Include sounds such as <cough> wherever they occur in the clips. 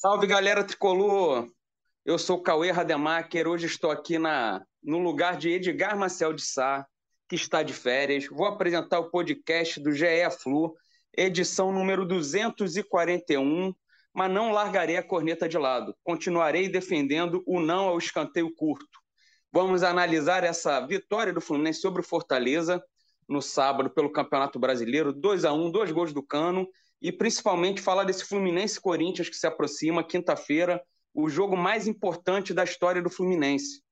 Salve galera tricolor! Eu sou Cauê Rademacher, hoje estou aqui na, no lugar de Edgar Marcel de Sá, que está de férias. Vou apresentar o podcast do GE Flu, edição número 241, mas não largarei a corneta de lado. Continuarei defendendo o não ao escanteio curto. Vamos analisar essa vitória do Fluminense sobre o Fortaleza no sábado pelo Campeonato Brasileiro, 2 a 1 dois gols do Cano, e principalmente falar desse Fluminense Corinthians que se aproxima quinta-feira, o jogo mais importante da história do Fluminense.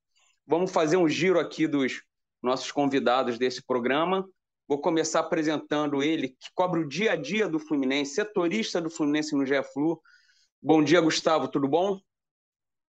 Vamos fazer um giro aqui dos nossos convidados desse programa. Vou começar apresentando ele, que cobre o dia a dia do Fluminense, setorista do Fluminense no GFlu. Bom dia, Gustavo, tudo bom?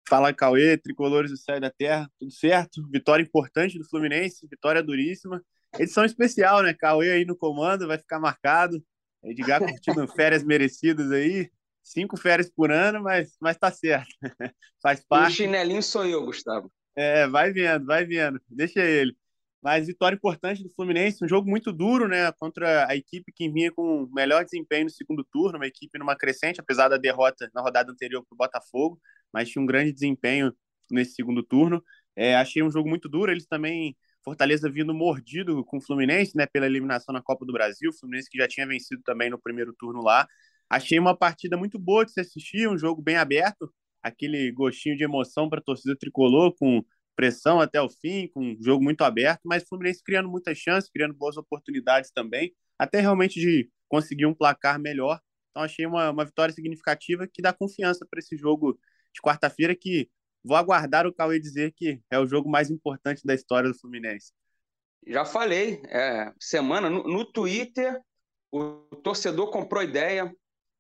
Fala, Cauê, tricolores do céu da terra, tudo certo? Vitória importante do Fluminense, vitória duríssima. Edição especial, né? Cauê aí no comando, vai ficar marcado. Edgar curtindo férias merecidas aí. Cinco férias por ano, mas, mas tá certo. <laughs> Faz parte. o chinelinho sou eu, Gustavo. É, vai vendo, vai vendo. Deixa ele. Mas vitória importante do Fluminense, um jogo muito duro, né? Contra a equipe que vinha com melhor desempenho no segundo turno, uma equipe numa crescente, apesar da derrota na rodada anterior para o Botafogo, mas tinha um grande desempenho nesse segundo turno. É, achei um jogo muito duro. Eles também Fortaleza vindo mordido com o Fluminense, né, pela eliminação na Copa do Brasil, Fluminense que já tinha vencido também no primeiro turno lá. Achei uma partida muito boa de se assistir, um jogo bem aberto, aquele gostinho de emoção para a torcida tricolor, com pressão até o fim, com um jogo muito aberto, mas Fluminense criando muitas chances, criando boas oportunidades também, até realmente de conseguir um placar melhor. Então achei uma, uma vitória significativa que dá confiança para esse jogo de quarta-feira que Vou aguardar o Cauê dizer que é o jogo mais importante da história do Fluminense. Já falei, é, semana no, no Twitter, o torcedor comprou ideia,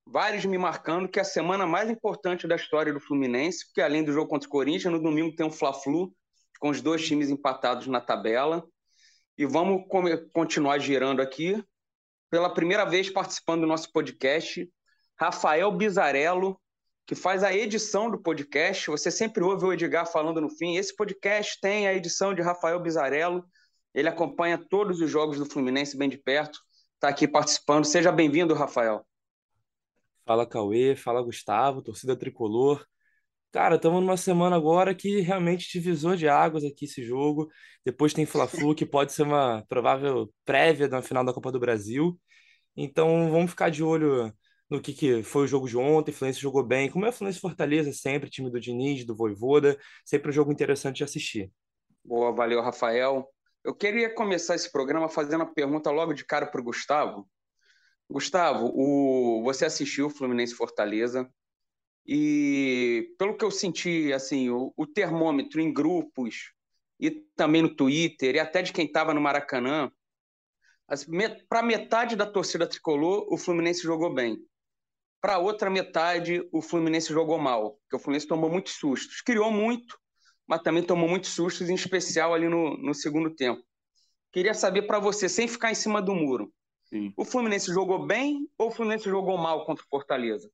vários me marcando que é a semana mais importante da história do Fluminense, porque além do jogo contra o Corinthians, no domingo tem um Fla-Flu, com os dois times empatados na tabela. E vamos continuar girando aqui. Pela primeira vez participando do nosso podcast, Rafael Bizarello, que faz a edição do podcast. Você sempre ouve o Edgar falando no fim. Esse podcast tem a edição de Rafael Bizarello. Ele acompanha todos os jogos do Fluminense bem de perto. Está aqui participando. Seja bem-vindo, Rafael. Fala, Cauê. Fala, Gustavo, torcida tricolor. Cara, estamos numa semana agora que realmente divisor de águas aqui esse jogo. Depois tem Fla-Flu, que pode ser uma provável prévia da final da Copa do Brasil. Então vamos ficar de olho no que, que foi o jogo de ontem. Fluminense jogou bem. Como é o Fluminense Fortaleza sempre, time do Diniz, do Voivoda. Sempre um jogo interessante de assistir. Boa, valeu, Rafael. Eu queria começar esse programa fazendo uma pergunta logo de cara para o Gustavo. Gustavo, o... você assistiu o Fluminense Fortaleza e pelo que eu senti, assim, o, o termômetro em grupos e também no Twitter e até de quem estava no Maracanã, para metade da torcida tricolor, o Fluminense jogou bem. Para a outra metade, o Fluminense jogou mal, porque o Fluminense tomou muitos sustos. Criou muito, mas também tomou muitos sustos, em especial ali no, no segundo tempo. Queria saber para você, sem ficar em cima do muro, Sim. o Fluminense jogou bem ou o Fluminense jogou mal contra o Fortaleza?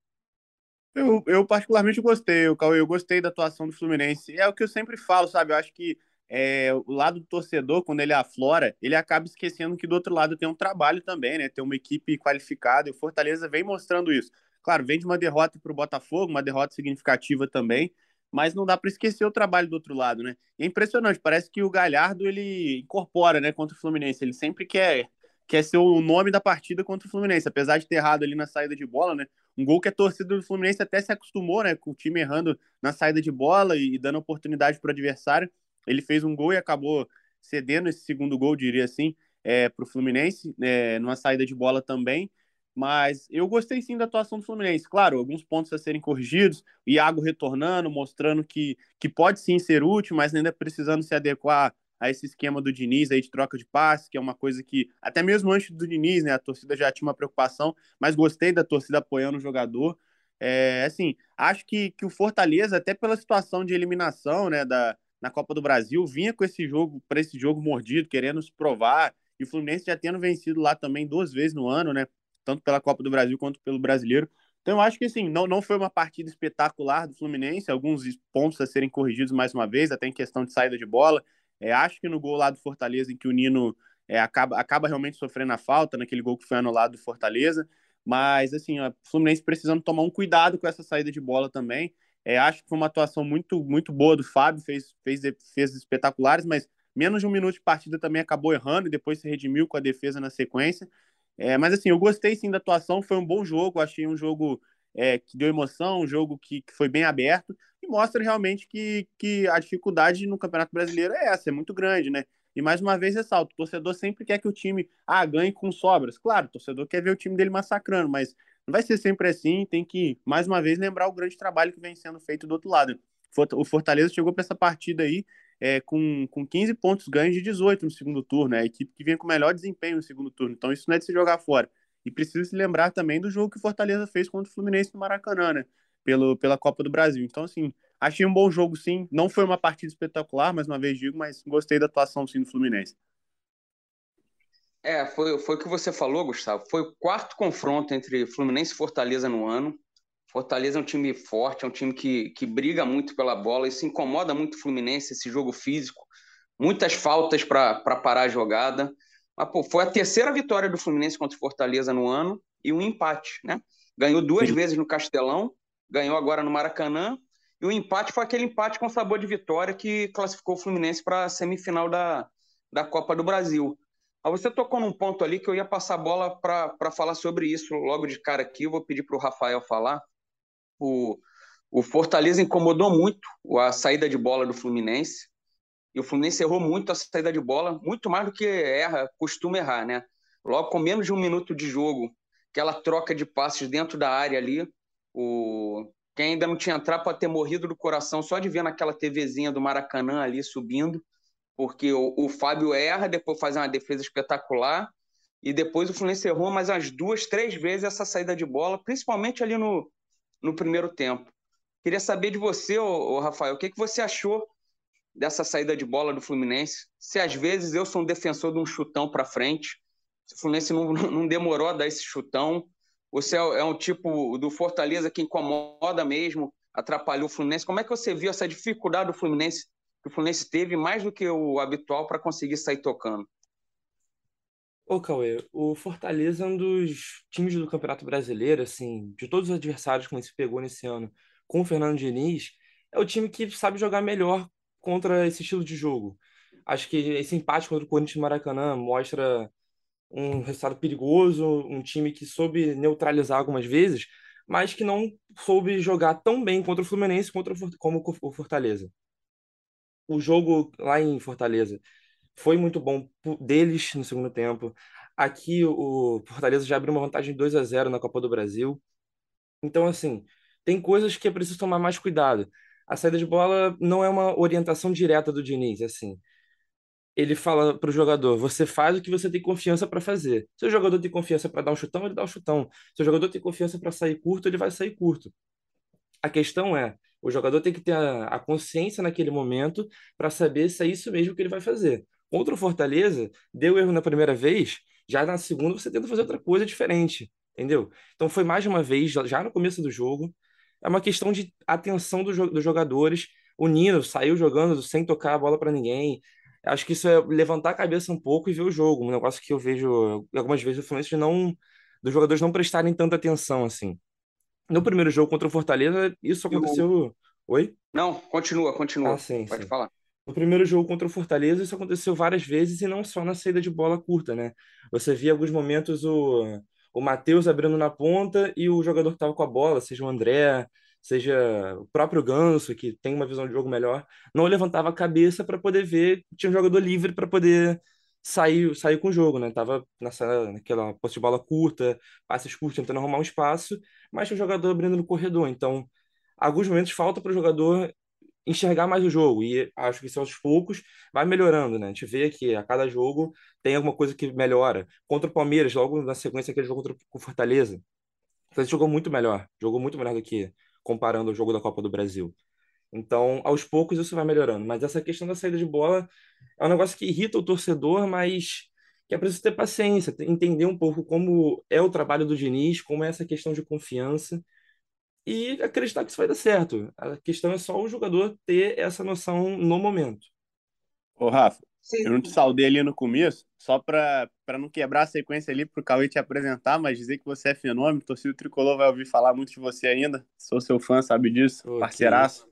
Eu, eu particularmente gostei, eu, eu gostei da atuação do Fluminense. É o que eu sempre falo, sabe? Eu acho que é, o lado do torcedor, quando ele aflora, ele acaba esquecendo que do outro lado tem um trabalho também, né? Tem uma equipe qualificada e o Fortaleza vem mostrando isso. Claro, vem de uma derrota para o Botafogo, uma derrota significativa também, mas não dá para esquecer o trabalho do outro lado, né? E é impressionante, parece que o Galhardo ele incorpora, né, contra o Fluminense. Ele sempre quer, quer ser o nome da partida contra o Fluminense, apesar de ter errado ali na saída de bola, né? Um gol que a torcida do Fluminense até se acostumou, né, com o time errando na saída de bola e, dando oportunidade para o adversário. Ele fez um gol e acabou cedendo esse segundo gol, diria assim, é, para o Fluminense, é, numa saída de bola também. Mas eu gostei sim da atuação do Fluminense. Claro, alguns pontos a serem corrigidos. O Iago retornando, mostrando que, que pode sim ser útil, mas ainda precisando se adequar a esse esquema do Diniz aí de troca de passe, que é uma coisa que, até mesmo antes do Diniz, né, a torcida já tinha uma preocupação, mas gostei da torcida apoiando o jogador. É, assim, acho que, que o Fortaleza, até pela situação de eliminação, né, da, na Copa do Brasil, vinha com esse jogo, para esse jogo mordido, querendo se provar, e o Fluminense já tendo vencido lá também duas vezes no ano, né? Tanto pela Copa do Brasil quanto pelo Brasileiro. Então, eu acho que assim, não, não foi uma partida espetacular do Fluminense, alguns pontos a serem corrigidos mais uma vez, até em questão de saída de bola. É, acho que no gol lá do Fortaleza, em que o Nino é, acaba, acaba realmente sofrendo a falta, naquele gol que foi anulado do Fortaleza, Mas, assim, o Fluminense precisando tomar um cuidado com essa saída de bola também. É, acho que foi uma atuação muito, muito boa do Fábio, fez, fez, fez espetaculares, mas menos de um minuto de partida também acabou errando e depois se redimiu com a defesa na sequência. É, mas, assim, eu gostei sim da atuação, foi um bom jogo, achei um jogo é, que deu emoção, um jogo que, que, foi bem aberto e mostra realmente que, que a dificuldade no Campeonato Brasileiro é essa, é muito grande, né? E mais uma vez ressalto, o torcedor sempre quer que o time ah, ganhe com sobras. Claro, o torcedor quer ver o time dele massacrando, mas não vai ser sempre assim, tem que, mais uma vez, lembrar o grande trabalho que vem sendo feito do outro lado. O Fortaleza chegou para essa partida aí é, com, com 15 pontos ganhos de 18 no segundo turno, é a equipe que vem com melhor desempenho no segundo turno, então isso não é de se jogar fora. E precisa se lembrar também do jogo que o Fortaleza fez contra o Fluminense no Maracanã, né? Pelo, pela Copa do Brasil. Então, assim, achei um bom jogo, sim. Não foi uma partida espetacular, mais uma vez digo, mas gostei da atuação, sim, do Fluminense. É, foi, foi o que você falou, Gustavo. Foi o quarto confronto entre Fluminense e Fortaleza no ano. Fortaleza é um time forte, é um time que, que briga muito pela bola. Isso incomoda muito o Fluminense, esse jogo físico. Muitas faltas para parar a jogada. Mas, pô, foi a terceira vitória do Fluminense contra o Fortaleza no ano e um empate, né? Ganhou duas Sim. vezes no Castelão, ganhou agora no Maracanã, e o empate foi aquele empate com sabor de vitória que classificou o Fluminense para a semifinal da, da Copa do Brasil. Mas você tocou num ponto ali que eu ia passar a bola para falar sobre isso logo de cara aqui. Eu vou pedir para o Rafael falar. O, o Fortaleza incomodou muito a saída de bola do Fluminense. E o Fluminense errou muito a saída de bola, muito mais do que erra, costuma errar, né? Logo com menos de um minuto de jogo, aquela troca de passes dentro da área ali, o quem ainda não tinha entrado pode ter morrido do coração só de ver naquela TVzinha do Maracanã ali subindo, porque o, o Fábio erra, depois faz uma defesa espetacular, e depois o Fluminense errou mais umas duas, três vezes essa saída de bola, principalmente ali no, no primeiro tempo. Queria saber de você, ô Rafael, o que, que você achou dessa saída de bola do Fluminense. Se às vezes eu sou um defensor de um chutão para frente, se o Fluminense não, não demorou a dar esse chutão, você é, é um tipo do Fortaleza que incomoda mesmo, atrapalhou o Fluminense. Como é que você viu essa dificuldade do Fluminense, que o Fluminense teve mais do que o habitual para conseguir sair tocando? Ô, Cauê, o Fortaleza é um dos times do Campeonato Brasileiro, assim, de todos os adversários que se pegou nesse ano com o Fernando Diniz, é o time que sabe jogar melhor contra esse estilo de jogo. Acho que esse empate contra o Corinthians Maracanã mostra um resultado perigoso, um time que soube neutralizar algumas vezes, mas que não soube jogar tão bem contra o Fluminense contra o, como o Fortaleza. O jogo lá em Fortaleza foi muito bom deles no segundo tempo. Aqui o Fortaleza já abriu uma vantagem de 2 a 0 na Copa do Brasil. Então, assim, tem coisas que é preciso tomar mais cuidado a saída de bola não é uma orientação direta do Diniz, assim. Ele fala para o jogador: você faz o que você tem confiança para fazer. Se o jogador tem confiança para dar um chutão, ele dá um chutão. Se o jogador tem confiança para sair curto, ele vai sair curto. A questão é: o jogador tem que ter a consciência naquele momento para saber se é isso mesmo que ele vai fazer. Contra o Fortaleza, deu erro na primeira vez, já na segunda você tenta fazer outra coisa diferente, entendeu? Então foi mais de uma vez, já no começo do jogo, é uma questão de atenção do, dos jogadores. O Nino saiu jogando sem tocar a bola para ninguém. Acho que isso é levantar a cabeça um pouco e ver o jogo. Um negócio que eu vejo algumas vezes o Fluminense não dos jogadores não prestarem tanta atenção assim. No primeiro jogo contra o Fortaleza, isso aconteceu. Eu... Oi? Não, continua, continua. Ah, sim, Pode sim. falar. No primeiro jogo contra o Fortaleza, isso aconteceu várias vezes e não só na saída de bola curta, né? Você via alguns momentos o o Matheus abrindo na ponta e o jogador que estava com a bola, seja o André, seja o próprio Ganso, que tem uma visão de jogo melhor, não levantava a cabeça para poder ver, tinha um jogador livre para poder sair, sair com o jogo, né? Tava nessa, naquela posse de bola curta, passes curtos, tentando arrumar um espaço, mas tinha um jogador abrindo no corredor. Então, alguns momentos falta para o jogador enxergar mais o jogo. E acho que isso aos poucos vai melhorando, né? A gente vê que a cada jogo tem alguma coisa que melhora. Contra o Palmeiras, logo na sequência aquele jogo contra o Fortaleza. Ele jogou muito melhor, jogou muito melhor do que comparando o jogo da Copa do Brasil. Então, aos poucos isso vai melhorando. Mas essa questão da saída de bola é um negócio que irrita o torcedor, mas que é preciso ter paciência, entender um pouco como é o trabalho do Diniz, como é essa questão de confiança e acreditar que isso vai dar certo. A questão é só o jogador ter essa noção no momento. Ô, Rafa, Eu não te saudei ali no começo, só para não quebrar a sequência ali para o Cauê te apresentar, mas dizer que você é fenômeno, torcida tricolor vai ouvir falar muito de você ainda. Sou seu fã, sabe disso, okay. parceiraço.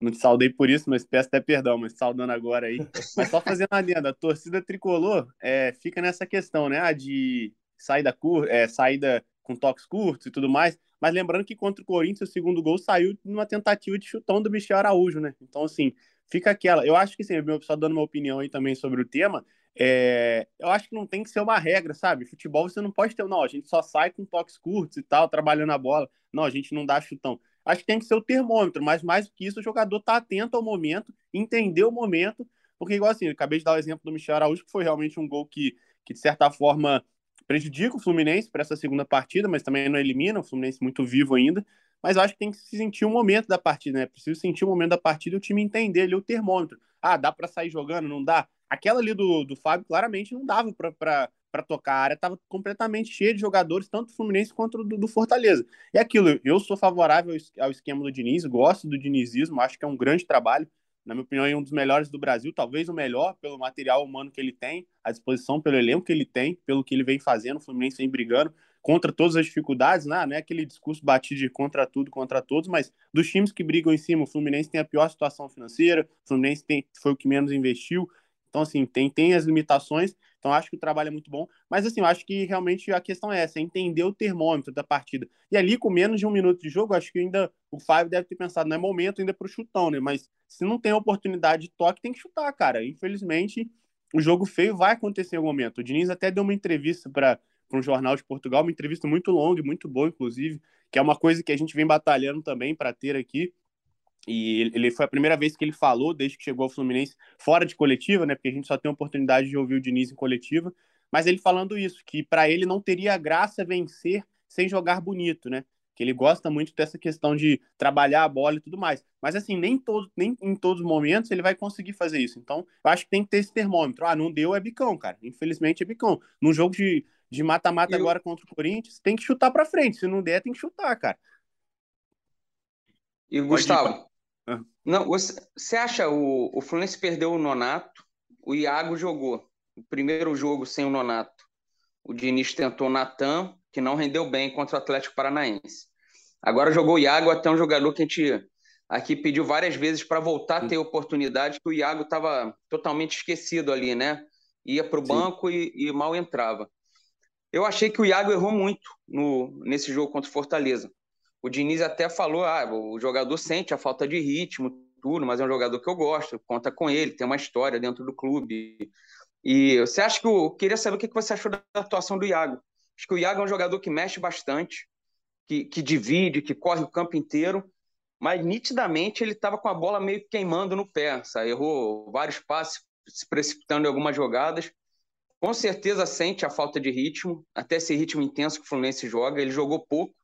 Não te saudei por isso, mas peço até perdão, mas saudando agora aí. Mas só fazendo a adenda, a torcida tricolor é, fica nessa questão, né? Ah, de saída, cur é, saída com toques curtos e tudo mais. Mas lembrando que contra o Corinthians, o segundo gol saiu numa tentativa de chutão do Michel Araújo, né? Então, assim, fica aquela. Eu acho que, sim, só dando uma opinião aí também sobre o tema, é... eu acho que não tem que ser uma regra, sabe? Futebol você não pode ter, não, a gente só sai com toques curtos e tal, trabalhando a bola. Não, a gente não dá chutão. Acho que tem que ser o termômetro, mas mais do que isso, o jogador tá atento ao momento, entender o momento, porque, igual assim, eu acabei de dar o exemplo do Michel Araújo, que foi realmente um gol que, que de certa forma, prejudica o Fluminense para essa segunda partida, mas também não elimina, o Fluminense muito vivo ainda. Mas acho que tem que se sentir o um momento da partida, né? Preciso sentir o um momento da partida e o time entender ali o termômetro. Ah, dá para sair jogando? Não dá? Aquela ali do, do Fábio claramente não dava para tocar. A área estava completamente cheia de jogadores, tanto do Fluminense quanto do, do, Fortaleza. E aquilo, eu sou favorável ao esquema do Diniz, gosto do dinizismo, acho que é um grande trabalho na minha opinião, é um dos melhores do Brasil, talvez o melhor pelo material humano que ele tem, à disposição pelo elenco que ele tem, pelo que ele vem fazendo, o Fluminense vem brigando contra todas as dificuldades, né? não é aquele discurso batido de contra tudo, contra todos, mas dos times que brigam em cima, o Fluminense tem a pior situação financeira, o Fluminense tem, foi o que menos investiu, então, assim, tem, tem as limitações, então acho que o trabalho é muito bom, mas, assim, eu acho que realmente a questão é essa, é entender o termômetro da partida, e ali, com menos de um minuto de jogo, acho que ainda o Fábio deve ter pensado, não é momento ainda para o chutão, né, mas se não tem oportunidade de toque, tem que chutar, cara, infelizmente, o jogo feio vai acontecer em algum momento, o Diniz até deu uma entrevista para para um jornal de Portugal, uma entrevista muito longa, muito boa, inclusive, que é uma coisa que a gente vem batalhando também para ter aqui. E ele foi a primeira vez que ele falou, desde que chegou ao Fluminense, fora de coletiva, né? Porque a gente só tem a oportunidade de ouvir o Diniz em coletiva. Mas ele falando isso, que para ele não teria graça vencer sem jogar bonito, né? Que ele gosta muito dessa questão de trabalhar a bola e tudo mais. Mas assim, nem, todo, nem em todos os momentos ele vai conseguir fazer isso. Então, eu acho que tem que ter esse termômetro. Ah, não deu, é bicão, cara. Infelizmente é bicão. Num jogo de, de mata-mata agora contra o Corinthians, tem que chutar para frente. Se não der, tem que chutar, cara. E Gustavo. Não, você, você acha o, o Fluminense perdeu o Nonato, o Iago jogou o primeiro jogo sem o Nonato. O Diniz tentou o Natan, que não rendeu bem contra o Atlético Paranaense. Agora jogou o Iago, até um jogador que a gente aqui pediu várias vezes para voltar a ter oportunidade, que o Iago estava totalmente esquecido ali, né? Ia para o banco e, e mal entrava. Eu achei que o Iago errou muito no, nesse jogo contra o Fortaleza. O Diniz até falou: ah, o jogador sente a falta de ritmo, tudo, mas é um jogador que eu gosto, conta com ele, tem uma história dentro do clube. E você acha que eu queria saber o que você achou da atuação do Iago? Acho que o Iago é um jogador que mexe bastante, que, que divide, que corre o campo inteiro, mas nitidamente ele estava com a bola meio queimando no pé, sabe? errou vários passes, se precipitando em algumas jogadas com certeza sente a falta de ritmo, até esse ritmo intenso que o Fluminense joga. Ele jogou pouco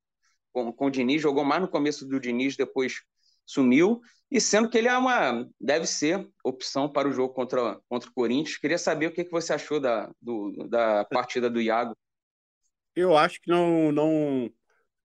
com, com o Diniz, jogou mais no começo do Diniz, depois sumiu. E sendo que ele é uma, deve ser opção para o jogo contra, contra o Corinthians. Queria saber o que, que você achou da, do, da partida do Iago. Eu acho que não, não,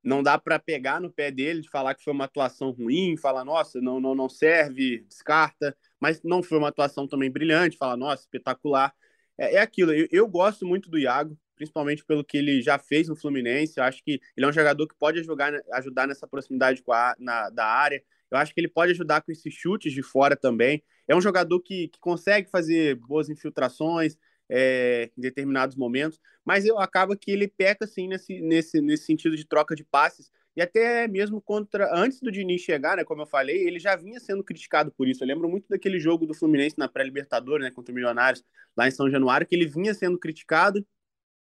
não dá para pegar no pé dele de falar que foi uma atuação ruim, falar, nossa, não, não, não serve, descarta, mas não foi uma atuação também brilhante, falar, nossa, espetacular é, é aquilo. Eu, eu, gosto muito do Iago, principalmente pelo que ele já fez no Fluminense. Eu acho que ele é um jogador que pode ajudar, ajudar nessa proximidade com a, na, da área. Eu acho que ele pode ajudar com esses chutes de fora também. É um jogador que, que consegue fazer boas infiltrações é, em determinados momentos, mas eu acaba que ele peca assim nesse, nesse, nesse sentido de troca de passes e até mesmo contra antes do Diniz chegar, né, como eu falei, ele já vinha sendo criticado por isso. Eu lembro muito daquele jogo do Fluminense na pré-Libertadores, né, contra o Milionários, lá em São Januário, que ele vinha sendo criticado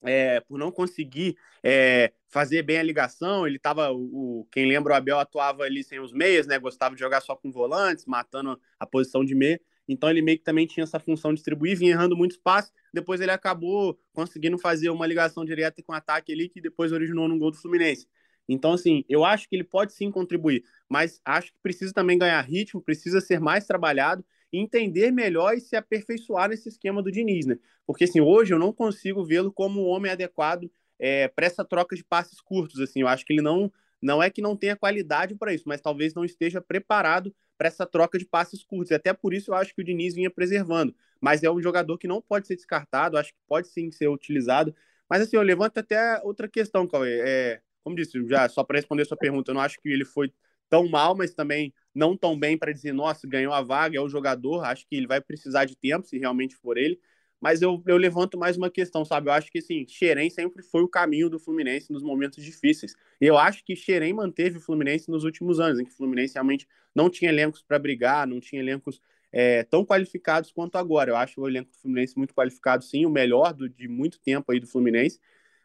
é, por não conseguir é, fazer bem a ligação. Ele estava, o, quem lembra, o Abel atuava ali sem os meias, né, gostava de jogar só com volantes, matando a posição de meia. Então ele meio que também tinha essa função de distribuir, vinha errando muito espaço. Depois ele acabou conseguindo fazer uma ligação direta com ataque ali, que depois originou no gol do Fluminense. Então, assim, eu acho que ele pode sim contribuir, mas acho que precisa também ganhar ritmo, precisa ser mais trabalhado, entender melhor e se aperfeiçoar nesse esquema do Diniz, né? Porque, assim, hoje eu não consigo vê-lo como um homem adequado é, para essa troca de passes curtos, assim, eu acho que ele não não é que não tenha qualidade para isso, mas talvez não esteja preparado para essa troca de passes curtos. E até por isso eu acho que o Diniz vinha preservando. Mas é um jogador que não pode ser descartado, acho que pode sim ser utilizado. Mas assim, eu levanto até outra questão, Cauê. É, como disse, já só para responder sua pergunta, eu não acho que ele foi tão mal, mas também não tão bem para dizer, nossa, ganhou a vaga, é o jogador. Acho que ele vai precisar de tempo, se realmente for ele. Mas eu, eu levanto mais uma questão, sabe? Eu acho que, assim, Xerém sempre foi o caminho do Fluminense nos momentos difíceis. Eu acho que Xerém manteve o Fluminense nos últimos anos, em que o Fluminense realmente não tinha elencos para brigar, não tinha elencos é, tão qualificados quanto agora. Eu acho o elenco do Fluminense muito qualificado, sim, o melhor do, de muito tempo aí do Fluminense.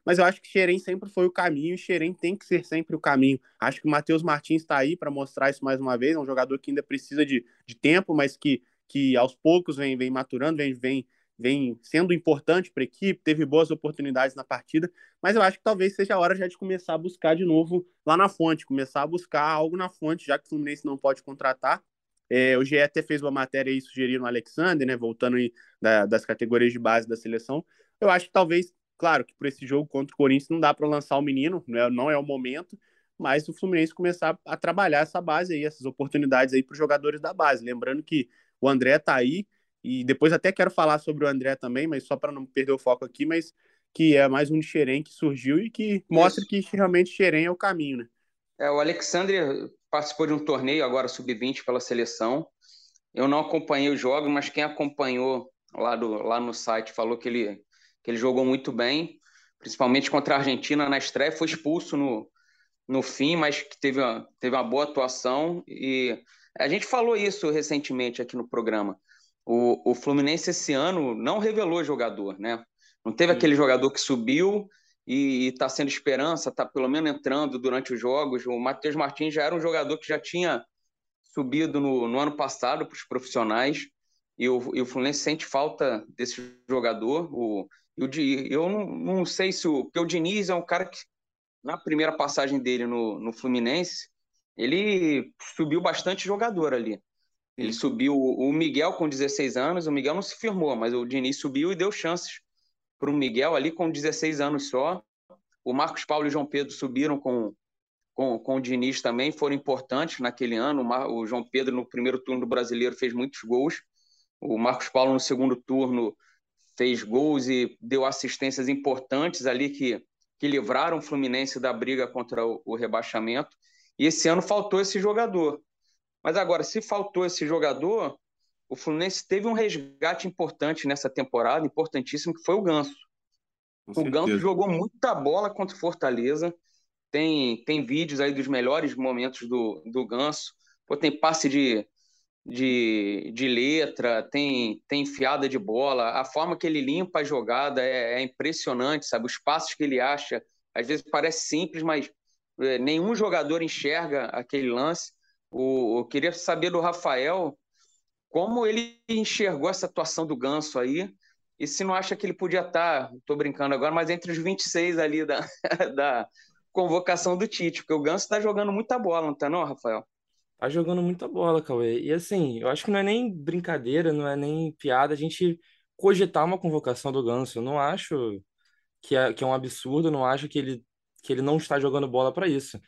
Mas eu acho que Xerém sempre foi o caminho e Xerém tem que ser sempre o caminho. Acho que o Matheus Martins está aí para mostrar isso mais uma vez. É um jogador que ainda precisa de, de tempo, mas que, que aos poucos vem, vem maturando, vem, vem vem sendo importante para a equipe, teve boas oportunidades na partida, mas eu acho que talvez seja a hora já de começar a buscar de novo lá na fonte, começar a buscar algo na fonte, já que o Fluminense não pode contratar. É, o GE até fez uma matéria aí sugerindo o Alexander, né, voltando aí da, das categorias de base da seleção. Eu acho que talvez, claro, que por esse jogo contra o Corinthians não dá para lançar o menino, não é, não é o momento, mas o Fluminense começar a trabalhar essa base aí, essas oportunidades aí para os jogadores da base. Lembrando que o André está aí, e depois até quero falar sobre o André também, mas só para não perder o foco aqui, mas que é mais um de Xerém que surgiu e que mostra Isso. que realmente Xerém é o caminho, né? É, o Alexandre participou de um torneio agora sub-20 pela seleção. Eu não acompanhei o jogo, mas quem acompanhou lá, do, lá no site falou que ele, ele jogou muito bem, principalmente contra a Argentina na estreia, foi expulso no, no fim, mas que teve uma, teve uma boa atuação. E a gente falou isso recentemente aqui no programa o, o Fluminense esse ano não revelou jogador, né? Não teve aquele jogador que subiu e está sendo esperança, está pelo menos entrando durante os jogos. O Matheus Martins já era um jogador que já tinha subido no, no ano passado para os profissionais e o, e o Fluminense sente falta desse jogador. O, o, eu não, não sei se o. Porque o Diniz é um cara que, na primeira passagem dele no, no Fluminense, ele subiu bastante jogador ali. Ele subiu o Miguel com 16 anos, o Miguel não se firmou, mas o Diniz subiu e deu chances para o Miguel ali com 16 anos só. O Marcos Paulo e o João Pedro subiram com, com, com o Diniz também, foram importantes naquele ano. O, João Pedro, no primeiro turno do brasileiro, fez muitos gols. O Marcos Paulo, no segundo turno, fez gols e deu assistências importantes ali que, que livraram o Fluminense da briga contra o, o rebaixamento. E esse ano faltou esse jogador. Mas agora, se faltou esse jogador, o Fluminense teve um resgate importante nessa temporada, importantíssimo, que foi o Ganso. Com o Ganso jogou muita bola contra o Fortaleza. Tem, tem vídeos aí dos melhores momentos do, do Ganso. Pô, tem passe de, de, de letra, tem, tem enfiada de bola. A forma que ele limpa a jogada é, é impressionante, sabe? Os passos que ele acha, às vezes parece simples, mas é, nenhum jogador enxerga aquele lance. O, eu queria saber do Rafael como ele enxergou essa atuação do Ganso aí e se não acha que ele podia estar, estou brincando agora, mas entre os 26 ali da, <laughs> da convocação do Tite, porque o Ganso está jogando muita bola, não está não, Rafael? Tá jogando muita bola, Cauê. E assim, eu acho que não é nem brincadeira, não é nem piada a gente cogitar uma convocação do Ganso. Eu não acho que é, que é um absurdo, não acho que ele, que ele não está jogando bola para isso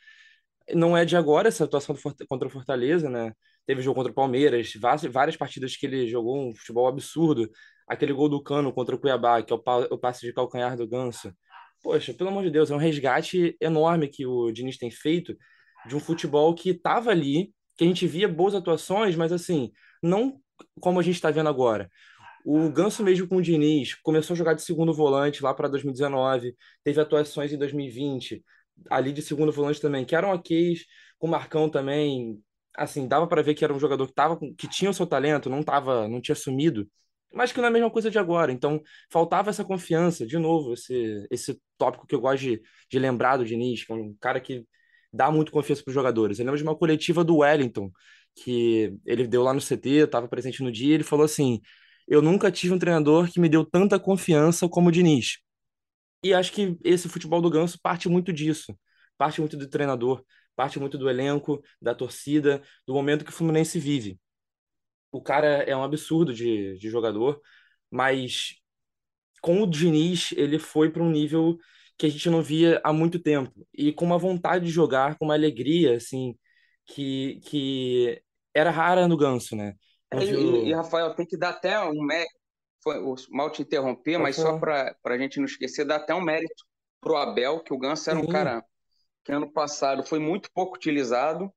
não é de agora essa atuação contra o Fortaleza, né? Teve jogo contra o Palmeiras, várias partidas que ele jogou um futebol absurdo. Aquele gol do Cano contra o Cuiabá, que é o passe de calcanhar do Ganso. Poxa, pelo amor de Deus, é um resgate enorme que o Diniz tem feito de um futebol que estava ali, que a gente via boas atuações, mas assim, não como a gente está vendo agora. O Ganso mesmo com o Diniz começou a jogar de segundo volante lá para 2019, teve atuações em 2020, ali de segundo volante também, que eram ok, com o Marcão também, assim, dava para ver que era um jogador que tava que tinha o seu talento, não tava, não tinha sumido, mas que não é a mesma coisa de agora. Então, faltava essa confiança, de novo, esse esse tópico que eu gosto de, de lembrar do Diniz, que é um cara que dá muito confiança para os jogadores. Eu lembro de uma coletiva do Wellington, que ele deu lá no CT, estava presente no dia, ele falou assim: "Eu nunca tive um treinador que me deu tanta confiança como o Diniz". E acho que esse futebol do Ganso parte muito disso. Parte muito do treinador, parte muito do elenco, da torcida, do momento que o Fluminense vive. O cara é um absurdo de, de jogador, mas com o Diniz ele foi para um nível que a gente não via há muito tempo. E com uma vontade de jogar, com uma alegria, assim, que, que era rara no Ganso, né? É, e, e, Rafael, tem que dar até um mérito, mal te interromper, mas só para a gente não esquecer, dar até um mérito pro Abel, que o Ganso era um cara que ano passado foi muito pouco utilizado,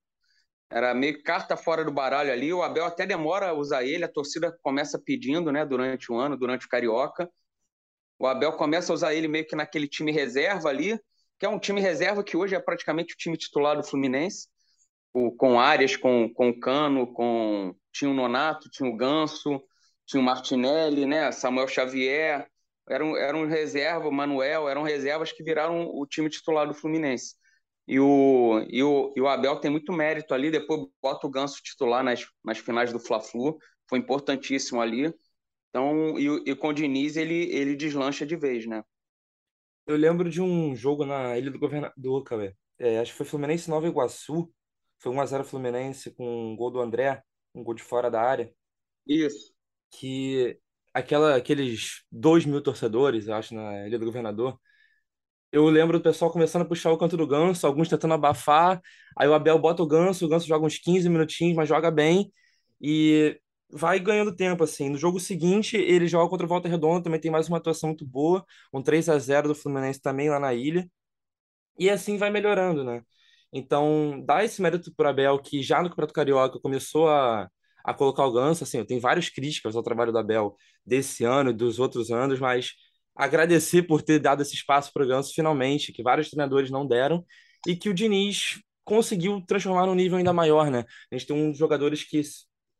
era meio carta fora do baralho ali, o Abel até demora a usar ele, a torcida começa pedindo, né, durante o ano, durante o Carioca, o Abel começa a usar ele meio que naquele time reserva ali, que é um time reserva que hoje é praticamente o time titular do Fluminense, o, com Arias, com, com o Cano, com tinha o Nonato, tinha o Ganso, tinha o Martinelli, né, Samuel Xavier, eram, eram reserva, Manuel, eram reservas que viraram o time titular do Fluminense. E o, e o, e o Abel tem muito mérito ali, depois bota o Ganso titular nas, nas finais do Fla-Flu, foi importantíssimo ali. Então, e, e com o Diniz ele, ele deslancha de vez, né? Eu lembro de um jogo na Ilha do Governador, cara. É, acho que foi Fluminense Nova Iguaçu. Foi 1x0 Fluminense com um gol do André, um gol de fora da área. Isso. Que aquela, aqueles dois mil torcedores, eu acho, na Ilha do Governador, eu lembro do pessoal começando a puxar o canto do Ganso, alguns tentando abafar, aí o Abel bota o Ganso, o Ganso joga uns 15 minutinhos, mas joga bem, e vai ganhando tempo, assim. No jogo seguinte, ele joga contra o Volta Redonda, também tem mais uma atuação muito boa, um 3 a 0 do Fluminense também lá na ilha, e assim vai melhorando, né? Então, dá esse mérito pro Abel, que já no Campeonato Carioca começou a, a colocar o Ganso, assim, eu tenho várias críticas ao trabalho do Abel desse ano e dos outros anos, mas agradecer por ter dado esse espaço para o Ganso finalmente, que vários treinadores não deram, e que o Diniz conseguiu transformar num nível ainda maior, né? A gente tem uns jogadores que,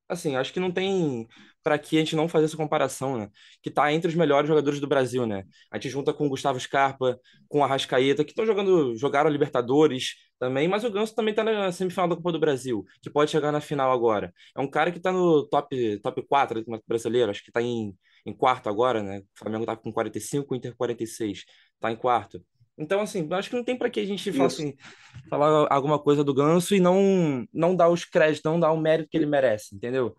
assim, acho que não tem para que a gente não fazer essa comparação, né? Que tá entre os melhores jogadores do Brasil, né? A gente junta com o Gustavo Scarpa, com a Rascaeta, que estão jogando, jogaram Libertadores também, mas o Ganso também tá na semifinal da Copa do Brasil, que pode chegar na final agora. É um cara que tá no top, top 4 do brasileiro, acho que tá em em quarto agora, né? O Flamengo tá com 45, o Inter 46, tá em quarto. Então, assim, acho que não tem para que a gente falar, assim, falar alguma coisa do Ganso e não, não dar os créditos, não dar o mérito que ele merece, entendeu?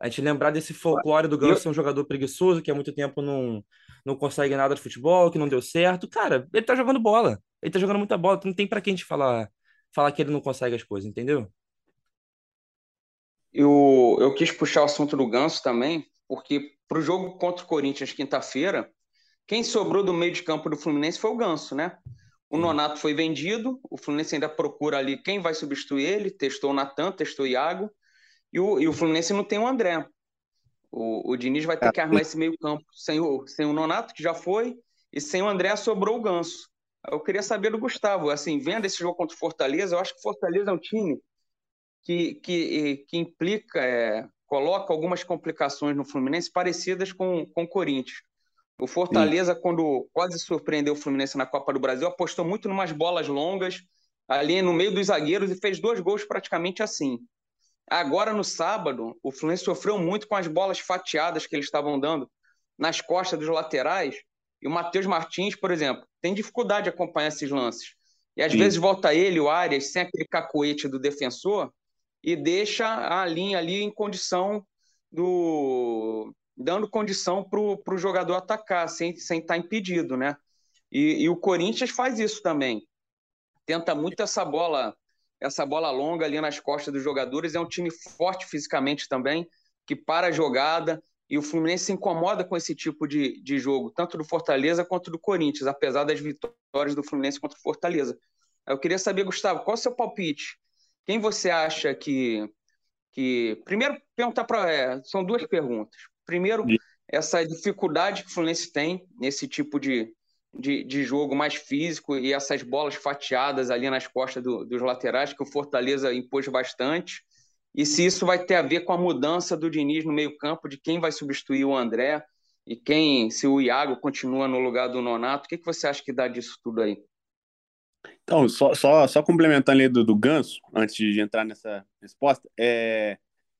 A gente lembrar desse folclore do Ganso ser um jogador preguiçoso, que há muito tempo não, não consegue nada de futebol, que não deu certo. Cara, ele tá jogando bola. Ele tá jogando muita bola. Não tem para que a gente falar, falar que ele não consegue as coisas, entendeu? Eu, eu quis puxar o assunto do Ganso também, porque para o jogo contra o Corinthians quinta-feira, quem sobrou do meio de campo do Fluminense foi o Ganso, né? O Nonato foi vendido, o Fluminense ainda procura ali quem vai substituir ele, testou o Natan, testou o Iago, e o, e o Fluminense não tem o André. O, o Diniz vai ter que armar esse meio campo sem o, sem o Nonato, que já foi, e sem o André sobrou o Ganso. Eu queria saber do Gustavo, assim, vendo esse jogo contra o Fortaleza, eu acho que o Fortaleza é um time que, que, que implica, é, coloca algumas complicações no Fluminense parecidas com, com o Corinthians. O Fortaleza, Sim. quando quase surpreendeu o Fluminense na Copa do Brasil, apostou muito em umas bolas longas ali no meio dos zagueiros e fez dois gols praticamente assim. Agora, no sábado, o Fluminense sofreu muito com as bolas fatiadas que eles estavam dando nas costas dos laterais. E o Matheus Martins, por exemplo, tem dificuldade de acompanhar esses lances. E às Sim. vezes volta ele, o Arias, sem aquele cacoete do defensor, e deixa a linha ali em condição do dando condição para o jogador atacar sem sem estar tá impedido, né? E, e, o Corinthians faz isso também, tenta muito essa bola essa bola longa ali nas costas dos jogadores. É um time forte fisicamente também que para a jogada e o Fluminense se incomoda com esse tipo de, de jogo, tanto do Fortaleza quanto do Corinthians, apesar das vitórias do Fluminense contra o Fortaleza. Eu queria saber, Gustavo, qual é o seu palpite? Quem você acha que. que... Primeiro, perguntar para. É, são duas perguntas. Primeiro, essa dificuldade que o Fluminense tem nesse tipo de, de, de, jogo mais físico e essas bolas fatiadas ali nas costas do, dos laterais, que o Fortaleza impôs bastante. E se isso vai ter a ver com a mudança do Diniz no meio-campo, de quem vai substituir o André e quem, se o Iago continua no lugar do Nonato, o que, que você acha que dá disso tudo aí? Então, só, só, só complementando ali do, do Ganso, antes de entrar nessa resposta, é,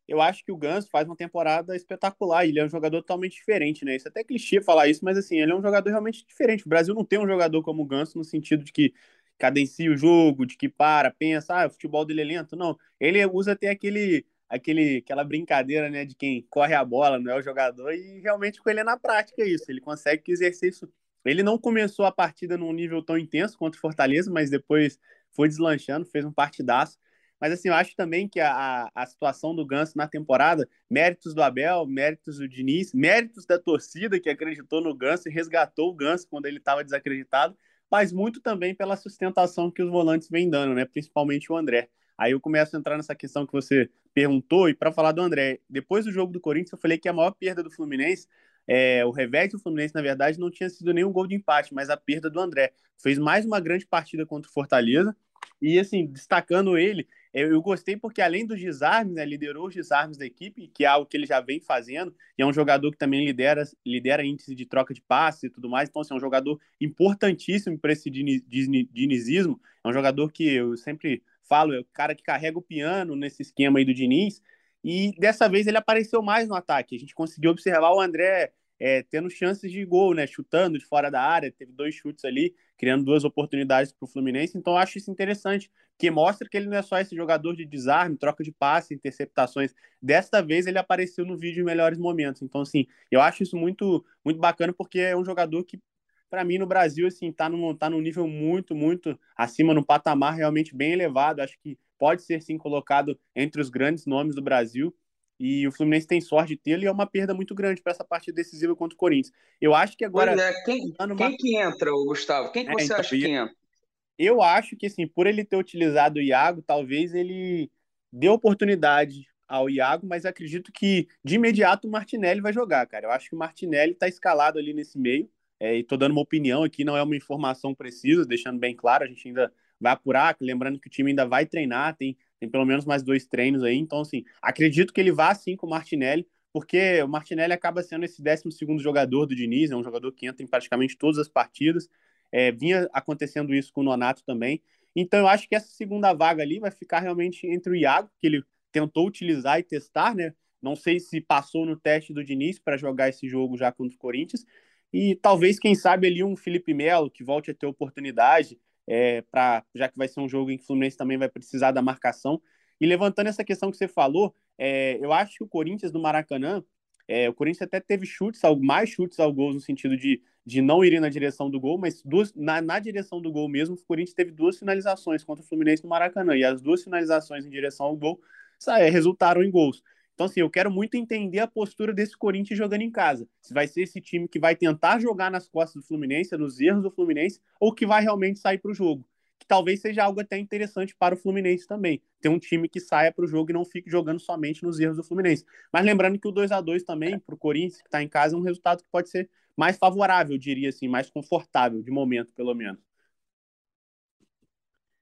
eu acho que o Ganso faz uma temporada espetacular. Ele é um jogador totalmente diferente, né? Isso é até clichê falar isso, mas assim, ele é um jogador realmente diferente. O Brasil não tem um jogador como o Ganso no sentido de que cadencia o jogo, de que para, pensa, ah, o futebol dele é lento. Não, ele usa até aquele, aquele, aquela brincadeira, né, de quem corre a bola, não é o jogador, e realmente com ele é na prática isso. Ele consegue exercer isso ele não começou a partida num nível tão intenso contra o Fortaleza, mas depois foi deslanchando, fez um partidaço. Mas assim, eu acho também que a, a situação do Ganso na temporada, méritos do Abel, méritos do Diniz, méritos da torcida que acreditou no Ganso e resgatou o Ganso quando ele estava desacreditado, mas muito também pela sustentação que os volantes vêm dando, né? Principalmente o André. Aí eu começo a entrar nessa questão que você perguntou, e para falar do André, depois do jogo do Corinthians, eu falei que a maior perda do Fluminense, é, o revés do Fluminense, na verdade, não tinha sido nenhum gol de empate, mas a perda do André. Fez mais uma grande partida contra o Fortaleza, e assim, destacando ele, eu gostei porque além dos desarmes, né, liderou os desarmes da equipe, que é algo que ele já vem fazendo, e é um jogador que também lidera, lidera índice de troca de passe e tudo mais, então assim, é um jogador importantíssimo para esse dinizismo, é um jogador que eu sempre falo, é o cara que carrega o piano nesse esquema aí do Diniz, e dessa vez ele apareceu mais no ataque, a gente conseguiu observar o André é, tendo chances de gol, né, chutando de fora da área, teve dois chutes ali, criando duas oportunidades para o Fluminense, então eu acho isso interessante, que mostra que ele não é só esse jogador de desarme, troca de passe, interceptações. Desta vez ele apareceu no vídeo em melhores momentos. Então, assim, eu acho isso muito, muito bacana, porque é um jogador que, para mim, no Brasil, assim, tá num, tá num nível muito, muito acima, num patamar realmente bem elevado. Acho que pode ser, sim, colocado entre os grandes nomes do Brasil. E o Fluminense tem sorte de tê-lo e é uma perda muito grande para essa partida decisiva contra o Corinthians. Eu acho que agora. É, quem, quem que entra, Gustavo? Quem que é, você então, acha que entra? Eu acho que, assim, por ele ter utilizado o Iago, talvez ele dê oportunidade ao Iago, mas acredito que de imediato o Martinelli vai jogar, cara. Eu acho que o Martinelli está escalado ali nesse meio. É, e tô dando uma opinião aqui, não é uma informação precisa, deixando bem claro, a gente ainda vai apurar, lembrando que o time ainda vai treinar, tem, tem pelo menos mais dois treinos aí, então assim, acredito que ele vá sim com o Martinelli, porque o Martinelli acaba sendo esse 12 segundo jogador do Diniz, é um jogador que entra em praticamente todas as partidas, é, vinha acontecendo isso com o Nonato também. Então eu acho que essa segunda vaga ali vai ficar realmente entre o Iago, que ele tentou utilizar e testar, né? Não sei se passou no teste do Diniz para jogar esse jogo já contra o Corinthians. E talvez, quem sabe, ali um Felipe Melo que volte a ter oportunidade, é, pra, já que vai ser um jogo em que o Fluminense também vai precisar da marcação. E levantando essa questão que você falou, é, eu acho que o Corinthians do Maracanã, é, o Corinthians até teve chutes, mais chutes ao gol no sentido de de não irem na direção do gol, mas duas, na, na direção do gol mesmo, o Corinthians teve duas finalizações contra o Fluminense no Maracanã, e as duas finalizações em direção ao gol sabe, resultaram em gols. Então, assim, eu quero muito entender a postura desse Corinthians jogando em casa. Se vai ser esse time que vai tentar jogar nas costas do Fluminense, nos erros do Fluminense, ou que vai realmente sair para o jogo. Que talvez seja algo até interessante para o Fluminense também. Ter um time que saia para o jogo e não fique jogando somente nos erros do Fluminense. Mas lembrando que o 2 a 2 também, para o Corinthians, que está em casa, é um resultado que pode ser mais favorável, diria assim, mais confortável, de momento, pelo menos.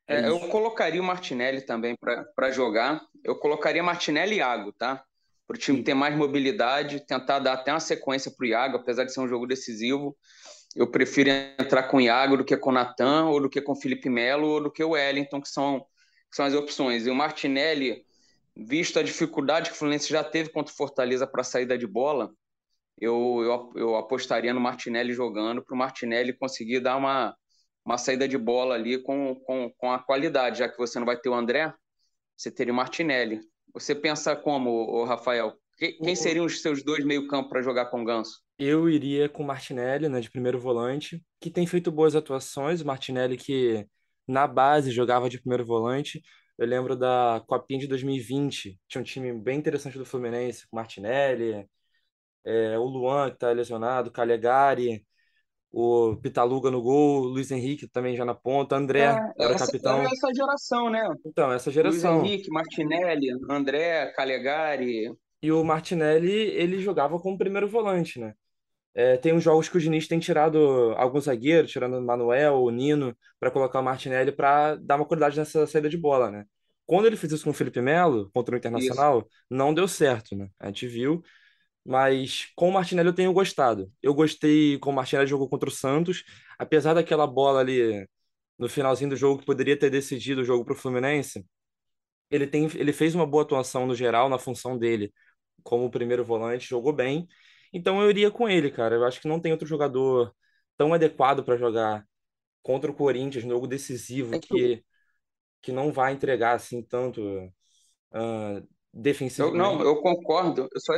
É, eu colocaria o Martinelli também para jogar. Eu colocaria Martinelli e Iago, tá? Para o time ter mais mobilidade, tentar dar até uma sequência para o Iago, apesar de ser um jogo decisivo. Eu prefiro entrar com o Iago do que com o Natan, ou do que com o Felipe Melo, ou do que o Wellington, que são, que são as opções. E o Martinelli, visto a dificuldade que o Fluminense já teve contra o Fortaleza para a saída de bola, eu, eu, eu apostaria no Martinelli jogando, para o Martinelli conseguir dar uma, uma saída de bola ali com, com, com a qualidade, já que você não vai ter o André, você teria o Martinelli. Você pensa como, o Rafael? Quem seriam os seus dois meio-campo para jogar com o Ganso? Eu iria com o Martinelli, né, de primeiro volante, que tem feito boas atuações. O Martinelli, que na base jogava de primeiro volante. Eu lembro da Copinha de 2020, tinha um time bem interessante do Fluminense, com Martinelli, é, o Luan, que tá lesionado, Calegari, o Pitaluga no gol, Luiz Henrique também já na ponta, André é, era essa, capitão. É essa geração, né? Então, essa geração. Luiz Henrique, Martinelli, André, Calegari. E o Martinelli, ele jogava como primeiro volante, né? É, tem uns jogos que o Diniz tem tirado alguns zagueiros, tirando o Manuel, o Nino, para colocar o Martinelli para dar uma qualidade nessa saída de bola, né? Quando ele fez isso com o Felipe Melo, contra o Internacional, isso. não deu certo, né? A gente viu mas com o Martinelli eu tenho gostado. Eu gostei com o Martinelli jogou contra o Santos, apesar daquela bola ali no finalzinho do jogo que poderia ter decidido o jogo para o Fluminense. Ele, tem, ele fez uma boa atuação no geral, na função dele, como primeiro volante, jogou bem. Então eu iria com ele, cara. Eu acho que não tem outro jogador tão adequado para jogar contra o Corinthians, um jogo decisivo, é que, que não vai entregar assim tanto uh, defensivamente. Eu, não, eu concordo. Eu só,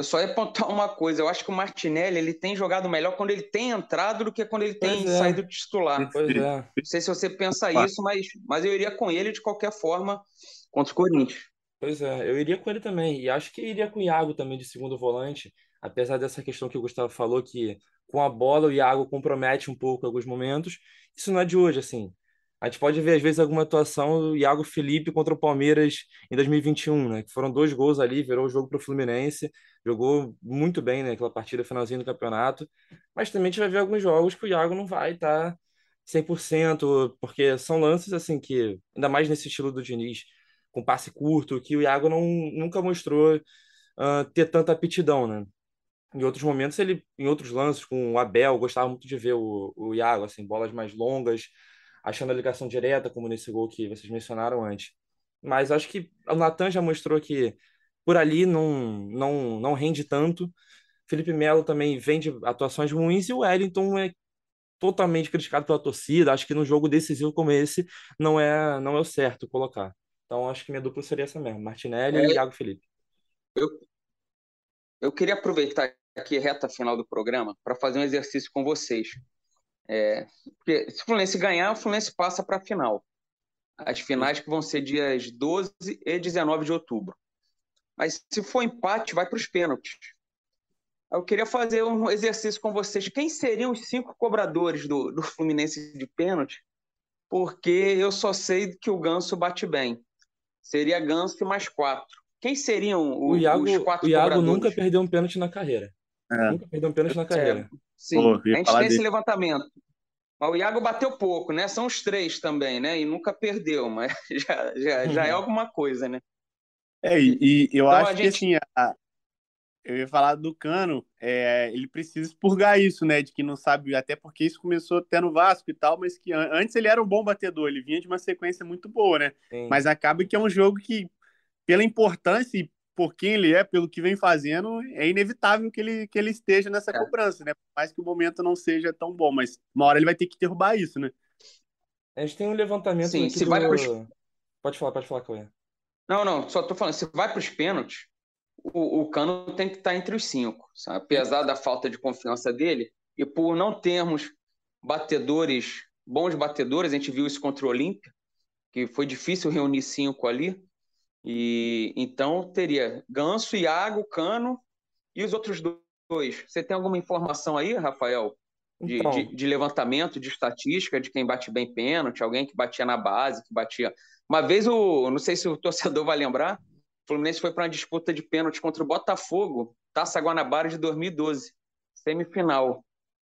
Eu só ia apontar uma coisa. Eu acho que o Martinelli ele tem jogado melhor quando ele tem entrado do que quando ele tem é. saído titular. Pois é. Não sei se você pensa isso, mas, mas eu iria com ele de qualquer forma contra o Corinthians. Pois é, eu iria com ele também. E acho que iria com o Iago também de segundo volante. Apesar dessa questão que o Gustavo falou, que com a bola o Iago compromete um pouco em alguns momentos. Isso não é de hoje, assim. A gente pode ver, às vezes, alguma atuação do Iago Felipe contra o Palmeiras em 2021, né? Que foram dois gols ali, virou o jogo para o Fluminense. Jogou muito bem, né? Aquela partida finalzinho do campeonato. Mas também a gente vai ver alguns jogos que o Iago não vai estar tá 100%, porque são lances, assim, que, ainda mais nesse estilo do Diniz, com passe curto, que o Iago não, nunca mostrou uh, ter tanta aptidão, né? Em outros momentos, ele, em outros lances, com o Abel, gostava muito de ver o, o Iago, assim, bolas mais longas, achando a ligação direta, como nesse gol que vocês mencionaram antes. Mas acho que o Natan já mostrou que por ali não, não, não rende tanto. Felipe Melo também vem de atuações ruins e o Wellington é totalmente criticado pela torcida. Acho que num jogo decisivo como esse não é, não é o certo colocar. Então acho que minha dupla seria essa mesmo, Martinelli é, e Iago Felipe. Eu, eu queria aproveitar aqui reta final do programa para fazer um exercício com vocês. É, porque se o Fluminense ganhar, o Fluminense passa para a final. As finais que vão ser dias 12 e 19 de outubro. Mas se for empate, vai para os pênaltis. Eu queria fazer um exercício com vocês. Quem seriam os cinco cobradores do, do Fluminense de pênalti? Porque eu só sei que o Ganso bate bem. Seria Ganso e mais quatro. Quem seriam o, o Iago, os quatro o Iago nunca perdeu um pênalti na carreira. É. Nunca perdeu um pênalti na carreira. É. Sim, Pô, a gente tem esse levantamento. Mas o Iago bateu pouco, né? São os três também, né? E nunca perdeu, mas <laughs> já, já, já é alguma coisa, né? É, e, e eu então, acho gente... que assim, a, eu ia falar do Cano, é, ele precisa expurgar isso, né? De que não sabe, até porque isso começou até no Vasco e tal, mas que antes ele era um bom batedor, ele vinha de uma sequência muito boa, né? Sim. Mas acaba que é um jogo que, pela importância e por quem ele é, pelo que vem fazendo, é inevitável que ele, que ele esteja nessa é. cobrança, né? Por mais que o momento não seja tão bom, mas uma hora ele vai ter que derrubar isso, né? A gente tem um levantamento Sim, se do... vai pros... Pode falar, pode falar, Cauê. Não, não, só tô falando, se vai para os pênaltis, o, o Cano tem que estar tá entre os cinco, sabe? apesar da falta de confiança dele, e por não termos batedores, bons batedores, a gente viu isso contra o Olímpia, que foi difícil reunir cinco ali, e então teria Ganso, Iago, Cano e os outros dois. Você tem alguma informação aí, Rafael? De, então... de, de, levantamento, de estatística, de quem bate bem pênalti, alguém que batia na base, que batia. Uma vez o. Não sei se o torcedor vai lembrar, o Fluminense foi para uma disputa de pênalti contra o Botafogo, Taça Guanabara de 2012, semifinal.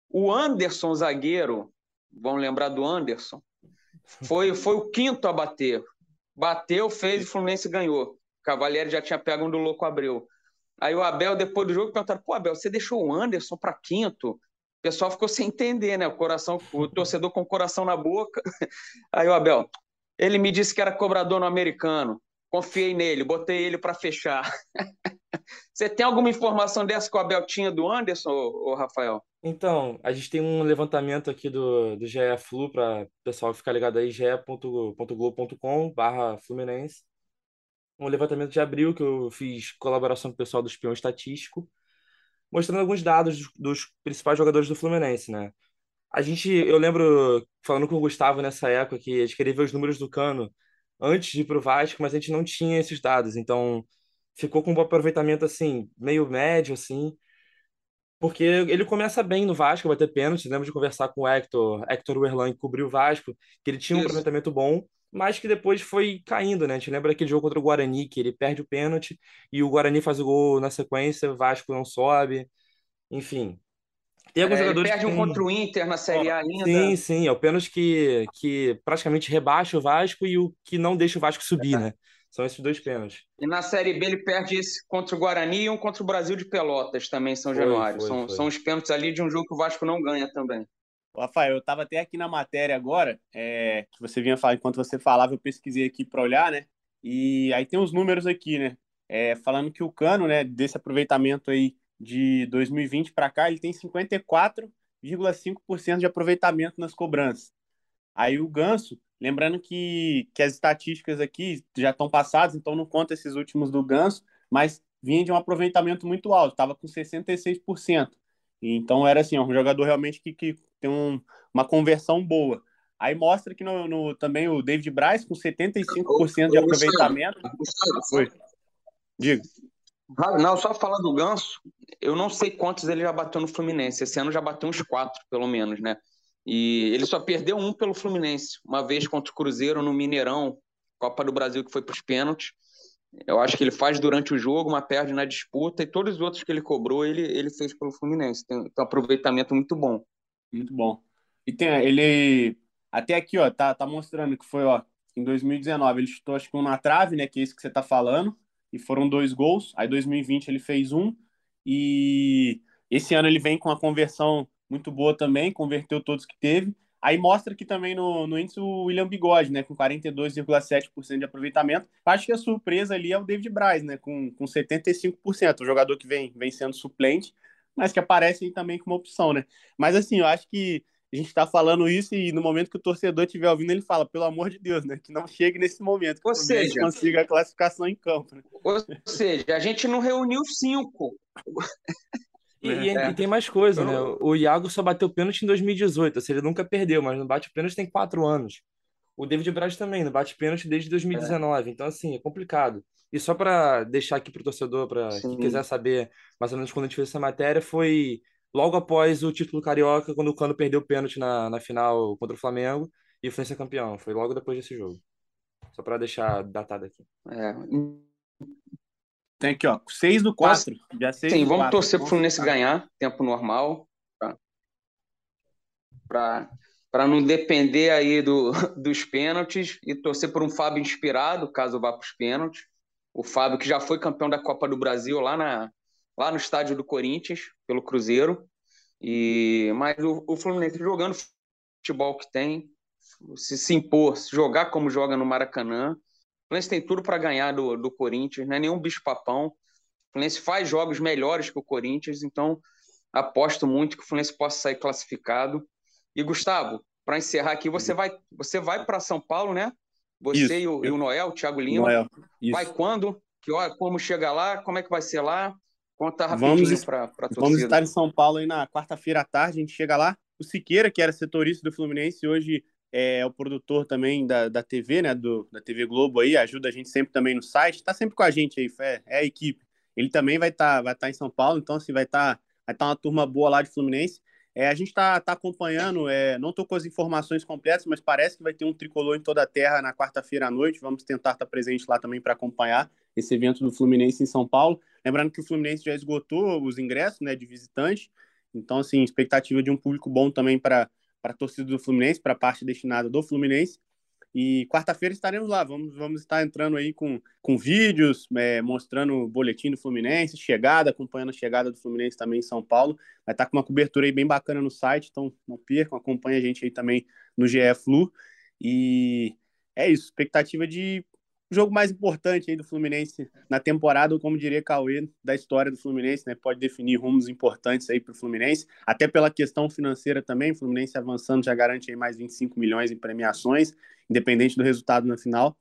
O Anderson, zagueiro, vão lembrar do Anderson, foi, foi o quinto a bater. Bateu, fez, o Fluminense ganhou. Cavalieri já tinha pego um do Louco Abreu. Aí o Abel, depois do jogo, perguntaram: pô, Abel, você deixou o Anderson para quinto? O pessoal ficou sem entender, né? O coração, o torcedor com o coração na boca. <laughs> Aí o Abel, ele me disse que era cobrador no americano. Confiei nele, botei ele para fechar. <laughs> Você tem alguma informação dessa que o Abel tinha do Anderson, ou Rafael? Então, a gente tem um levantamento aqui do, do GE Flu, para o pessoal ficar ligado aí, ge.globo.com barra Fluminense. Um levantamento de abril que eu fiz colaboração com o pessoal do Espião Estatístico, mostrando alguns dados dos, dos principais jogadores do Fluminense, né? A gente, eu lembro, falando com o Gustavo nessa época, que a gente queria ver os números do Cano antes de ir pro Vasco, mas a gente não tinha esses dados, então ficou com um aproveitamento, assim, meio médio, assim, porque ele começa bem no Vasco, vai ter pênalti, lembro de conversar com o Hector, Hector Werlan, que cobriu o Vasco, que ele tinha um aproveitamento bom, mas que depois foi caindo, né? A gente lembra aquele jogo contra o Guarani, que ele perde o pênalti e o Guarani faz o gol na sequência, o Vasco não sobe, enfim. Tem alguns é, jogadores ele perde um contra o Inter na Série A ainda. Sim, sim, é o pênalti que, que praticamente rebaixa o Vasco e o que não deixa o Vasco subir, é. né? São esses dois pênaltis. E na Série B ele perde esse contra o Guarani e um contra o Brasil de Pelotas também, São Januário. Foi, são, foi. são os pênaltis ali de um jogo que o Vasco não ganha também. Rafael, eu estava até aqui na matéria agora, é, que você vinha falar, enquanto você falava, eu pesquisei aqui para olhar, né? E aí tem os números aqui, né? É, falando que o Cano, né, desse aproveitamento aí de 2020 para cá, ele tem 54,5% de aproveitamento nas cobranças. Aí o Ganso, lembrando que, que as estatísticas aqui já estão passadas, então não conta esses últimos do Ganso, mas vinha de um aproveitamento muito alto, estava com 66%. Então era assim, um jogador realmente que, que tem um, uma conversão boa. Aí mostra que no, no, também o David Braz com 75% de aproveitamento. Foi. Diga. Não, só falar do Ganso, eu não sei quantos ele já bateu no Fluminense. Esse ano já bateu uns quatro, pelo menos, né? E ele só perdeu um pelo Fluminense, uma vez contra o Cruzeiro no Mineirão, Copa do Brasil, que foi para os pênaltis. Eu acho que ele faz durante o jogo, uma perde na disputa, e todos os outros que ele cobrou, ele, ele fez pelo Fluminense. Tem, tem um aproveitamento muito bom. Muito bom. E tem ele. Até aqui, ó, tá, tá mostrando que foi, ó, em 2019, ele chutou acho que um na trave, né? Que é isso que você tá falando, e foram dois gols. Aí 2020 ele fez um, e esse ano ele vem com uma conversão muito boa também, converteu todos que teve. Aí mostra que também no, no índice o William Bigode, né, com 42,7% de aproveitamento. Acho que a surpresa ali é o David Braz, né, com, com 75%, o jogador que vem, vem sendo suplente, mas que aparece aí também como opção, né. Mas assim, eu acho que a gente está falando isso e no momento que o torcedor estiver ouvindo, ele fala, pelo amor de Deus, né, que não chegue nesse momento, que ou seja, consiga a classificação em campo. Né? Ou seja, a gente não reuniu cinco. E, é. e, tem mais coisa, né? O Iago só bateu pênalti em 2018, ou seja, ele nunca perdeu, mas não bate pênalti tem quatro anos. O David Braz também não bate pênalti desde 2019, é. então assim, é complicado. E só para deixar aqui para o torcedor, para quem quiser saber mais ou menos quando a gente fez essa matéria, foi logo após o título carioca, quando o Cano perdeu o pênalti na, na final contra o Flamengo e o Fluminense campeão. Foi logo depois desse jogo. Só para deixar datado aqui. É. Tem aqui, ó, 6 do 4. Dia 6 Sim, vamos 4. torcer pro Fluminense ganhar, tempo normal, para não depender aí do, <laughs> dos pênaltis e torcer por um Fábio inspirado, caso vá para os pênaltis. O Fábio, que já foi campeão da Copa do Brasil lá, na, lá no estádio do Corinthians, pelo Cruzeiro. E, mas o, o Fluminense jogando futebol que tem, se, se impor, se jogar como joga no Maracanã, Fluminense tem tudo para ganhar do, do Corinthians, não é nenhum bicho-papão. O Fluminense faz jogos melhores que o Corinthians, então aposto muito que o Fluminense possa sair classificado. E Gustavo, para encerrar aqui, você vai, você vai para São Paulo, né? Você e o, e o, Noel, o Thiago Lima. Noel, vai quando? Que hora, como chega lá? Como é que vai ser lá? Conta rapidinho para a torcida. Vamos estar em São Paulo aí na quarta-feira à tarde, a gente chega lá. O Siqueira, que era setorista do Fluminense, hoje é o produtor também da, da TV, né, do, da TV Globo aí, ajuda a gente sempre também no site, está sempre com a gente aí, é, é a equipe. Ele também vai estar tá, vai tá em São Paulo, então assim, vai estar tá, vai tá uma turma boa lá de Fluminense. É, a gente está tá acompanhando, é, não estou com as informações completas, mas parece que vai ter um tricolor em toda a terra na quarta-feira à noite. Vamos tentar estar tá presente lá também para acompanhar esse evento do Fluminense em São Paulo. Lembrando que o Fluminense já esgotou os ingressos né, de visitante, então, assim, expectativa de um público bom também para para a torcida do Fluminense, para a parte destinada do Fluminense. E quarta-feira estaremos lá. Vamos, vamos estar entrando aí com, com vídeos, é, mostrando o boletim do Fluminense, chegada, acompanhando a chegada do Fluminense também em São Paulo. Vai estar com uma cobertura aí bem bacana no site, então não percam, acompanha a gente aí também no GE Flu. E é isso, expectativa de jogo mais importante aí do Fluminense na temporada, ou como diria Cauê, da história do Fluminense, né? Pode definir rumos importantes aí para o Fluminense, até pela questão financeira também. O Fluminense avançando já garante aí mais 25 milhões em premiações, independente do resultado na final.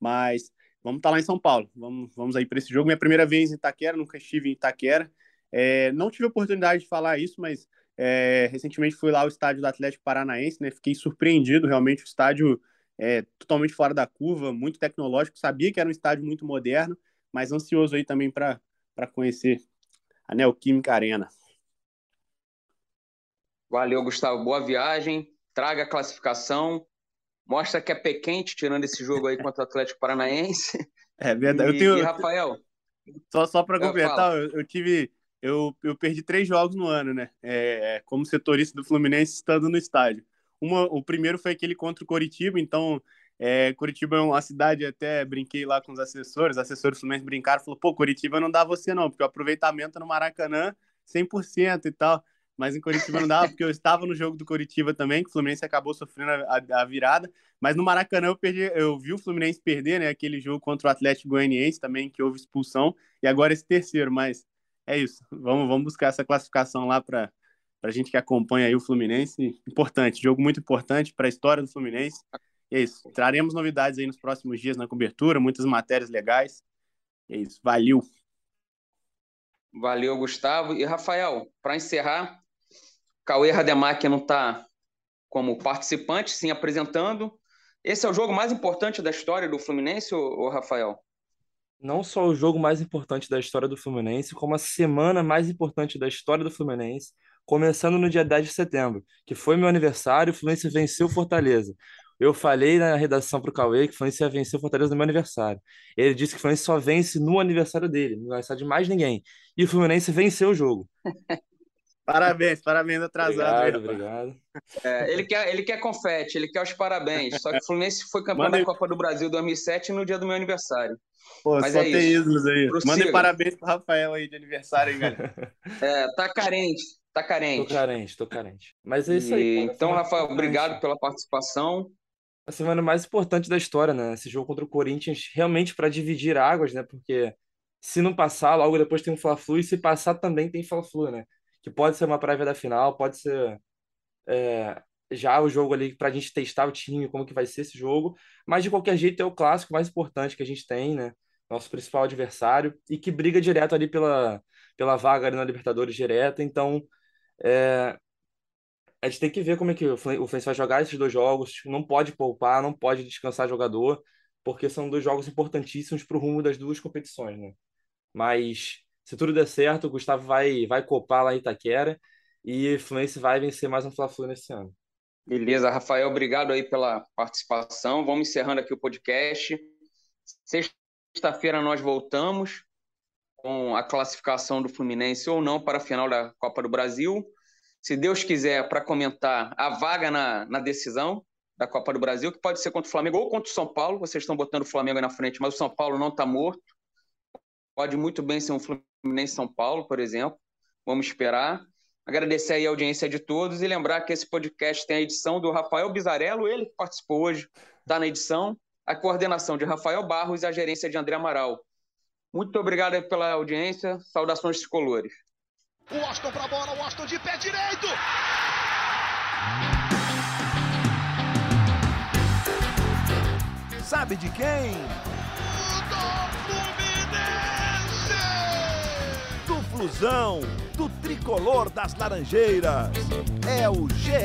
Mas vamos estar tá lá em São Paulo, vamos, vamos aí para esse jogo. Minha primeira vez em Itaquera, nunca estive em Itaquera. É, não tive oportunidade de falar isso, mas é, recentemente fui lá ao estádio do Atlético Paranaense, né? Fiquei surpreendido, realmente, o estádio é, totalmente fora da curva, muito tecnológico. Sabia que era um estádio muito moderno, mas ansioso aí também para conhecer a Neoquímica Arena. Valeu, Gustavo. Boa viagem. Traga a classificação. Mostra que é pé quente, tirando esse jogo aí contra o Atlético Paranaense. <laughs> É verdade. E, eu tenho... e Rafael? Só, só para completar, eu, eu, tive. Eu, eu perdi três jogos no ano, né? É, como setorista do Fluminense estando no estádio. Uma, o primeiro foi aquele contra o Coritiba, então é, Curitiba é uma cidade, até brinquei lá com os assessores, assessores Fluminense brincaram, falou, pô, Curitiba não dá você não, porque o aproveitamento no Maracanã 100% e tal, mas em Curitiba não dava, porque eu estava no jogo do Curitiba também, que o Fluminense acabou sofrendo a, a, a, virada, mas no Maracanã eu perdi, eu vi o Fluminense perder, né, aquele jogo contra o Atlético Goianiense também, que houve expulsão, e agora esse terceiro, mas é isso, vamos, vamos buscar essa classificação lá para para a gente que acompanha aí o Fluminense. Importante, jogo muito importante para a história do Fluminense. E é isso. Traremos novidades aí nos próximos dias na cobertura, muitas matérias legais. É isso. Valeu! Valeu, Gustavo. E Rafael, para encerrar, Cauê Rademacher não está como participante, sim apresentando. Esse é o jogo mais importante da história do Fluminense, ou Rafael? Não só o jogo mais importante da história do Fluminense, como a semana mais importante da história do Fluminense, começando no dia 10 de setembro, que foi meu aniversário, o Fluminense venceu Fortaleza. Eu falei na redação para o Cauê que o Fluminense ia vencer o Fortaleza no meu aniversário. Ele disse que o Fluminense só vence no aniversário dele, no aniversário de mais ninguém. E o Fluminense venceu o jogo. <laughs> Parabéns, parabéns atrasado. Obrigado, obrigado. É, ele, quer, ele quer confete, ele quer os parabéns. Só que o Fluminense foi campeão Manda da Copa do Brasil 2007 no dia do meu aniversário. Pô, Mas só é tem isso. aí. Manda parabéns pro Rafael aí de aniversário, hein, galera. <laughs> É, tá carente, tá carente. Tô carente, tô carente. Mas é isso aí. E... Então, Rafael, obrigado pela participação. A semana mais importante da história, né? Esse jogo contra o Corinthians, realmente para dividir águas, né? Porque se não passar, logo depois tem um Fla-Flu, e se passar também tem Fla-Flu, né? que pode ser uma prévia da final, pode ser é, já o jogo ali para a gente testar o time, como que vai ser esse jogo, mas de qualquer jeito é o clássico mais importante que a gente tem, né? Nosso principal adversário e que briga direto ali pela, pela vaga ali na Libertadores direta, então é, a gente tem que ver como é que o Fluminense vai jogar esses dois jogos, não pode poupar, não pode descansar jogador, porque são dois jogos importantíssimos para o rumo das duas competições, né? Mas se tudo der certo, o Gustavo vai, vai copar lá em Itaquera e o Fluminense vai vencer mais um Fla-Flu nesse ano. Beleza, Rafael, obrigado aí pela participação. Vamos encerrando aqui o podcast. Sexta-feira nós voltamos com a classificação do Fluminense ou não para a final da Copa do Brasil. Se Deus quiser, para comentar a vaga na, na decisão da Copa do Brasil, que pode ser contra o Flamengo ou contra o São Paulo. Vocês estão botando o Flamengo na frente, mas o São Paulo não está morto. Pode muito bem ser um Fluminense São Paulo, por exemplo. Vamos esperar. Agradecer aí a audiência de todos e lembrar que esse podcast tem a edição do Rafael Bizarello, ele que participou hoje, está na edição, a coordenação de Rafael Barros e a gerência de André Amaral. Muito obrigado pela audiência. Saudações tricolores. O Austin para a bola, o Austin de pé direito. Sabe de quem? Flusão, do tricolor das Laranjeiras. É o GE